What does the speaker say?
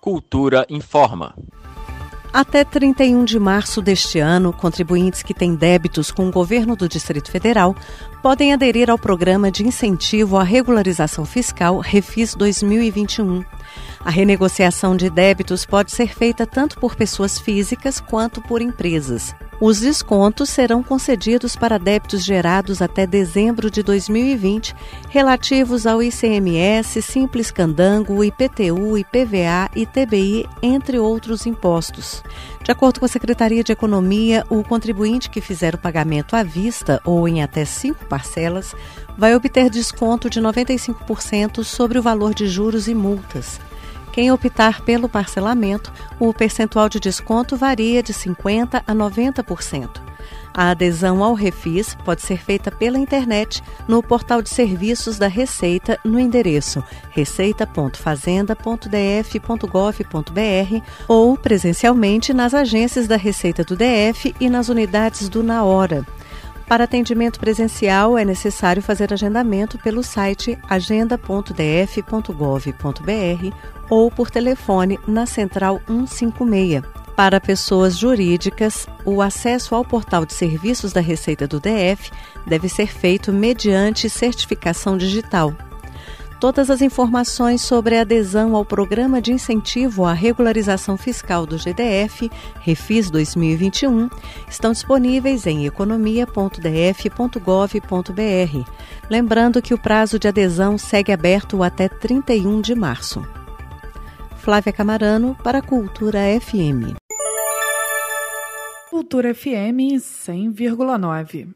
Cultura informa. Até 31 de março deste ano, contribuintes que têm débitos com o governo do Distrito Federal podem aderir ao programa de incentivo à regularização fiscal Refis 2021. A renegociação de débitos pode ser feita tanto por pessoas físicas quanto por empresas. Os descontos serão concedidos para débitos gerados até dezembro de 2020, relativos ao ICMS, Simples Candango, IPTU, IPVA, ITBI, entre outros impostos. De acordo com a Secretaria de Economia, o contribuinte que fizer o pagamento à vista ou em até cinco parcelas vai obter desconto de 95% sobre o valor de juros e multas. Quem optar pelo parcelamento, o percentual de desconto varia de 50% a 90%. A adesão ao Refis pode ser feita pela internet no portal de serviços da Receita no endereço receita.fazenda.df.gov.br ou presencialmente nas agências da Receita do DF e nas unidades do Na Hora. Para atendimento presencial, é necessário fazer agendamento pelo site agenda.df.gov.br ou por telefone na Central 156. Para pessoas jurídicas, o acesso ao portal de serviços da Receita do DF deve ser feito mediante certificação digital. Todas as informações sobre a adesão ao Programa de Incentivo à Regularização Fiscal do GDF, Refis 2021, estão disponíveis em economia.df.gov.br. Lembrando que o prazo de adesão segue aberto até 31 de março. Flávia Camarano, para a Cultura FM. Cultura FM 100,9.